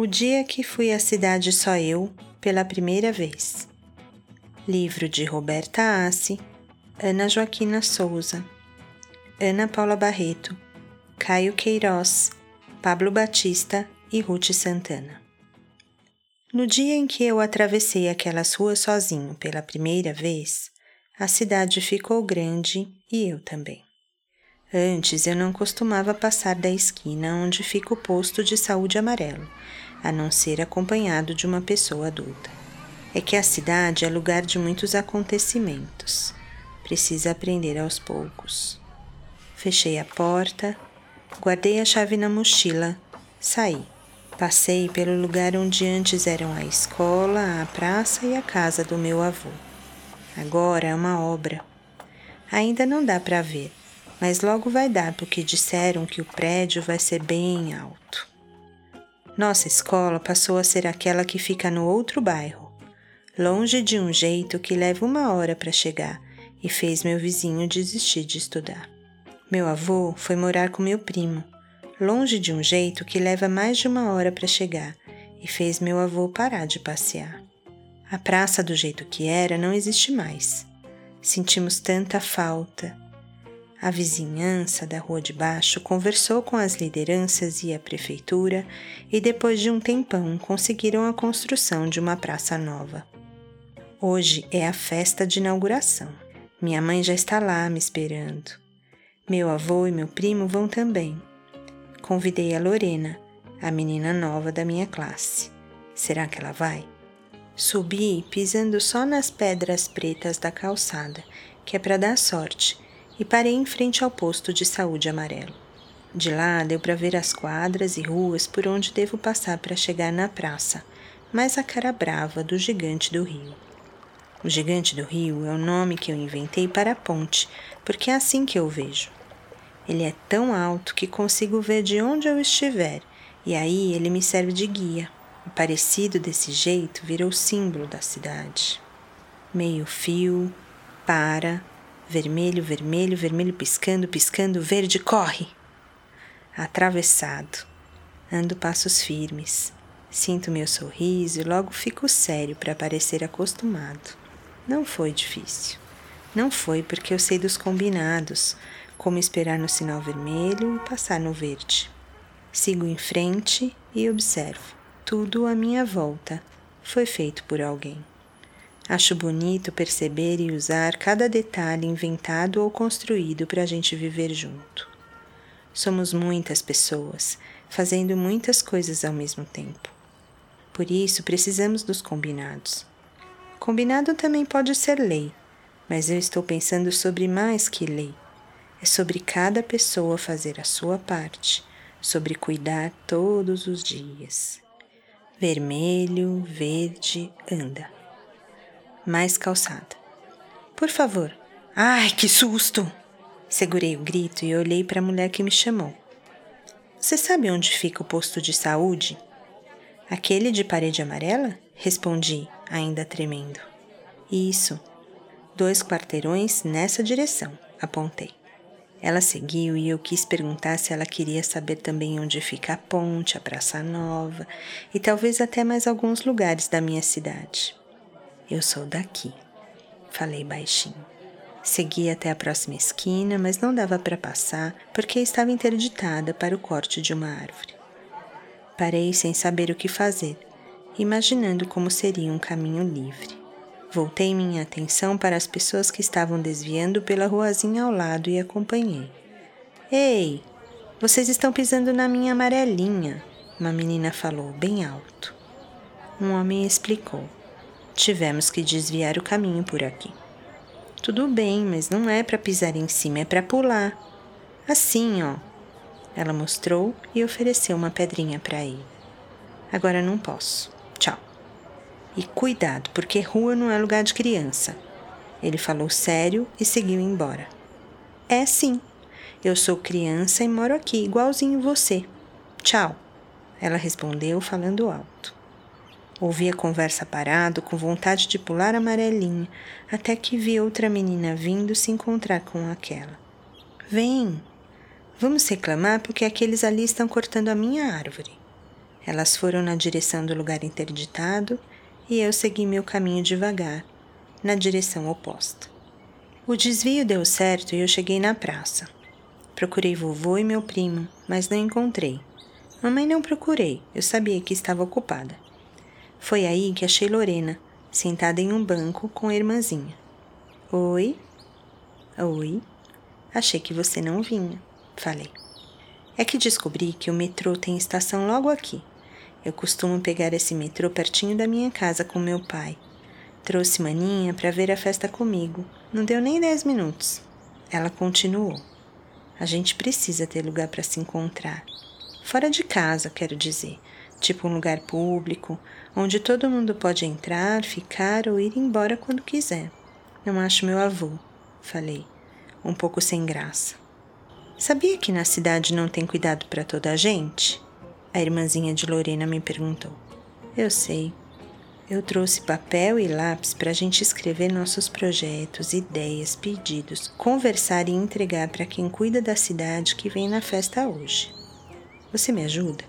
O dia que fui à cidade só eu, pela primeira vez. Livro de Roberta Assi, Ana Joaquina Souza, Ana Paula Barreto, Caio Queiroz, Pablo Batista e Ruth Santana. No dia em que eu atravessei aquelas ruas sozinho pela primeira vez, a cidade ficou grande e eu também. Antes eu não costumava passar da esquina onde fica o posto de saúde amarelo, a não ser acompanhado de uma pessoa adulta. É que a cidade é lugar de muitos acontecimentos. Precisa aprender aos poucos. Fechei a porta, guardei a chave na mochila, saí. Passei pelo lugar onde antes eram a escola, a praça e a casa do meu avô. Agora é uma obra. Ainda não dá para ver, mas logo vai dar porque disseram que o prédio vai ser bem alto. Nossa escola passou a ser aquela que fica no outro bairro, longe de um jeito que leva uma hora para chegar e fez meu vizinho desistir de estudar. Meu avô foi morar com meu primo, longe de um jeito que leva mais de uma hora para chegar e fez meu avô parar de passear. A praça do jeito que era não existe mais. Sentimos tanta falta a vizinhança da rua de baixo conversou com as lideranças e a prefeitura e, depois de um tempão, conseguiram a construção de uma praça nova. Hoje é a festa de inauguração. Minha mãe já está lá me esperando. Meu avô e meu primo vão também. Convidei a Lorena, a menina nova da minha classe. Será que ela vai? Subi pisando só nas pedras pretas da calçada, que é para dar sorte e parei em frente ao posto de saúde amarelo. De lá deu para ver as quadras e ruas por onde devo passar para chegar na praça, mais a cara brava do gigante do rio. O gigante do rio é o nome que eu inventei para a ponte, porque é assim que eu vejo. Ele é tão alto que consigo ver de onde eu estiver, e aí ele me serve de guia. E parecido desse jeito virou símbolo da cidade. Meio fio, para, Vermelho, vermelho, vermelho piscando, piscando, verde, corre! Atravessado. Ando passos firmes. Sinto meu sorriso e logo fico sério para parecer acostumado. Não foi difícil. Não foi porque eu sei dos combinados, como esperar no sinal vermelho e passar no verde. Sigo em frente e observo. Tudo à minha volta foi feito por alguém. Acho bonito perceber e usar cada detalhe inventado ou construído para a gente viver junto. Somos muitas pessoas, fazendo muitas coisas ao mesmo tempo. Por isso, precisamos dos combinados. Combinado também pode ser lei, mas eu estou pensando sobre mais que lei. É sobre cada pessoa fazer a sua parte, sobre cuidar todos os dias. Vermelho, verde, anda mais calçada. Por favor. Ai, que susto! Segurei o grito e olhei para a mulher que me chamou. Você sabe onde fica o posto de saúde? Aquele de parede amarela? Respondi, ainda tremendo. Isso. Dois quarteirões nessa direção, apontei. Ela seguiu e eu quis perguntar se ela queria saber também onde fica a ponte, a Praça Nova e talvez até mais alguns lugares da minha cidade. Eu sou daqui, falei baixinho. Segui até a próxima esquina, mas não dava para passar porque estava interditada para o corte de uma árvore. Parei sem saber o que fazer, imaginando como seria um caminho livre. Voltei minha atenção para as pessoas que estavam desviando pela ruazinha ao lado e acompanhei. Ei, vocês estão pisando na minha amarelinha, uma menina falou bem alto. Um homem explicou. Tivemos que desviar o caminho por aqui. Tudo bem, mas não é para pisar em cima, é para pular. Assim, ó. Ela mostrou e ofereceu uma pedrinha para ele. Agora não posso. Tchau. E cuidado, porque rua não é lugar de criança. Ele falou sério e seguiu embora. É sim. Eu sou criança e moro aqui, igualzinho você. Tchau. Ela respondeu falando alto. Ouvi a conversa parado, com vontade de pular amarelinha, até que vi outra menina vindo se encontrar com aquela. Vem! Vamos reclamar porque aqueles ali estão cortando a minha árvore. Elas foram na direção do lugar interditado e eu segui meu caminho devagar, na direção oposta. O desvio deu certo e eu cheguei na praça. Procurei vovô e meu primo, mas não encontrei. Mamãe não procurei, eu sabia que estava ocupada. Foi aí que achei Lorena, sentada em um banco com a irmãzinha. Oi? Oi? Achei que você não vinha, falei. É que descobri que o metrô tem estação logo aqui. Eu costumo pegar esse metrô pertinho da minha casa com meu pai. Trouxe Maninha para ver a festa comigo. Não deu nem dez minutos. Ela continuou. A gente precisa ter lugar para se encontrar. Fora de casa, quero dizer. Tipo um lugar público, onde todo mundo pode entrar, ficar ou ir embora quando quiser. Não acho meu avô, falei, um pouco sem graça. Sabia que na cidade não tem cuidado para toda a gente? A irmãzinha de Lorena me perguntou. Eu sei. Eu trouxe papel e lápis para a gente escrever nossos projetos, ideias, pedidos, conversar e entregar para quem cuida da cidade que vem na festa hoje. Você me ajuda?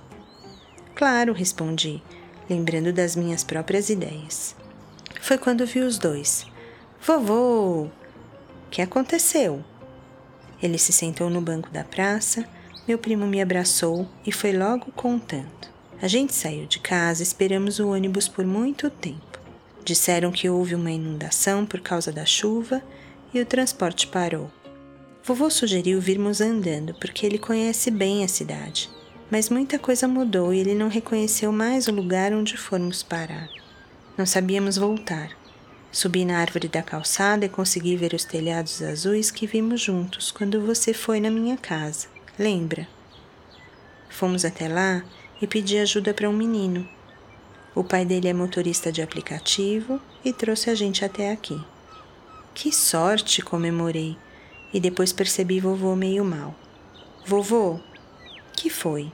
Claro, respondi, lembrando das minhas próprias ideias. Foi quando vi os dois. Vovô! Que aconteceu? Ele se sentou no banco da praça, meu primo me abraçou e foi logo contando. A gente saiu de casa, esperamos o ônibus por muito tempo. Disseram que houve uma inundação por causa da chuva e o transporte parou. Vovô sugeriu virmos andando porque ele conhece bem a cidade, mas muita coisa mudou e ele não reconheceu mais o lugar onde fomos parar. Não sabíamos voltar. Subi na árvore da calçada e consegui ver os telhados azuis que vimos juntos quando você foi na minha casa. Lembra? Fomos até lá e pedi ajuda para um menino. O pai dele é motorista de aplicativo e trouxe a gente até aqui. Que sorte! comemorei e depois percebi vovô meio mal. Vovô, que foi?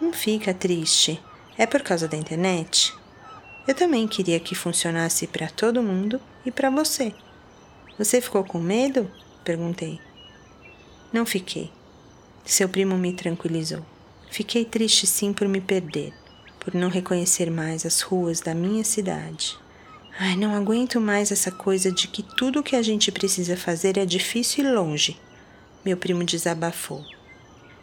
Não fica triste. É por causa da internet? Eu também queria que funcionasse para todo mundo e para você. Você ficou com medo? perguntei. Não fiquei. Seu primo me tranquilizou. Fiquei triste sim por me perder, por não reconhecer mais as ruas da minha cidade. Ai, não aguento mais essa coisa de que tudo o que a gente precisa fazer é difícil e longe. Meu primo desabafou.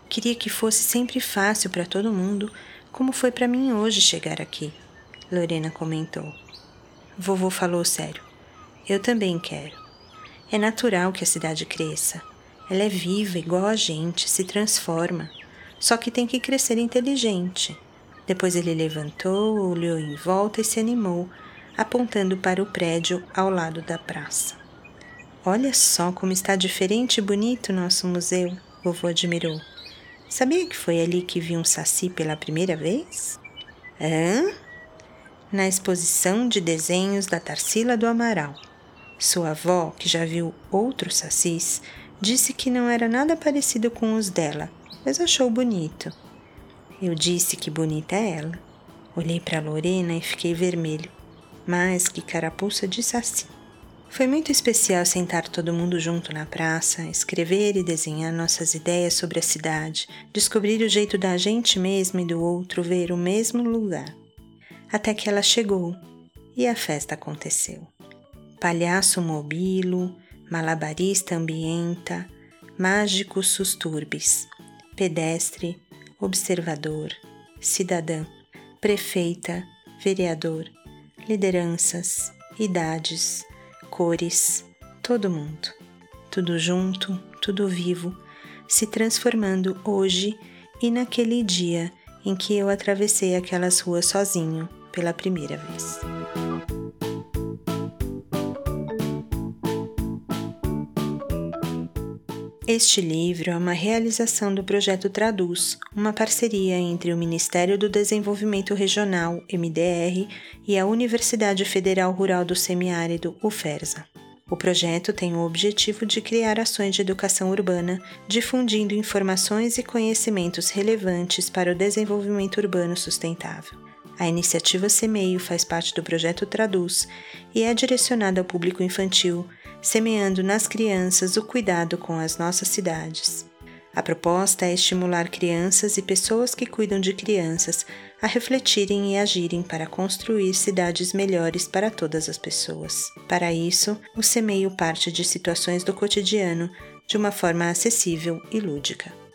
Queria que fosse sempre fácil para todo mundo, como foi para mim hoje chegar aqui. Lorena comentou. Vovô falou sério. Eu também quero. É natural que a cidade cresça. Ela é viva, igual a gente, se transforma. Só que tem que crescer inteligente. Depois ele levantou, olhou em volta e se animou, apontando para o prédio ao lado da praça. Olha só como está diferente e bonito nosso museu, vovô admirou. Sabia que foi ali que vi um saci pela primeira vez? Hã? na exposição de desenhos da Tarsila do Amaral. Sua avó, que já viu outros sacis, disse que não era nada parecido com os dela, mas achou bonito. Eu disse que bonita é ela. Olhei para Lorena e fiquei vermelho, mais que carapuça de saci. Foi muito especial sentar todo mundo junto na praça, escrever e desenhar nossas ideias sobre a cidade, descobrir o jeito da gente mesmo e do outro ver o mesmo lugar até que ela chegou e a festa aconteceu. Palhaço mobilo, malabarista ambienta, mágico susturbis, pedestre, observador, cidadã, prefeita, vereador, lideranças, idades, cores, todo mundo. Tudo junto, tudo vivo, se transformando hoje e naquele dia em que eu atravessei aquelas ruas sozinho, pela primeira vez. Este livro é uma realização do projeto Traduz, uma parceria entre o Ministério do Desenvolvimento Regional, MDR, e a Universidade Federal Rural do Semiárido, UFERSA. O projeto tem o objetivo de criar ações de educação urbana, difundindo informações e conhecimentos relevantes para o desenvolvimento urbano sustentável. A iniciativa Semeio faz parte do projeto Traduz e é direcionada ao público infantil, semeando nas crianças o cuidado com as nossas cidades. A proposta é estimular crianças e pessoas que cuidam de crianças a refletirem e agirem para construir cidades melhores para todas as pessoas. Para isso, o semeio parte de situações do cotidiano de uma forma acessível e lúdica.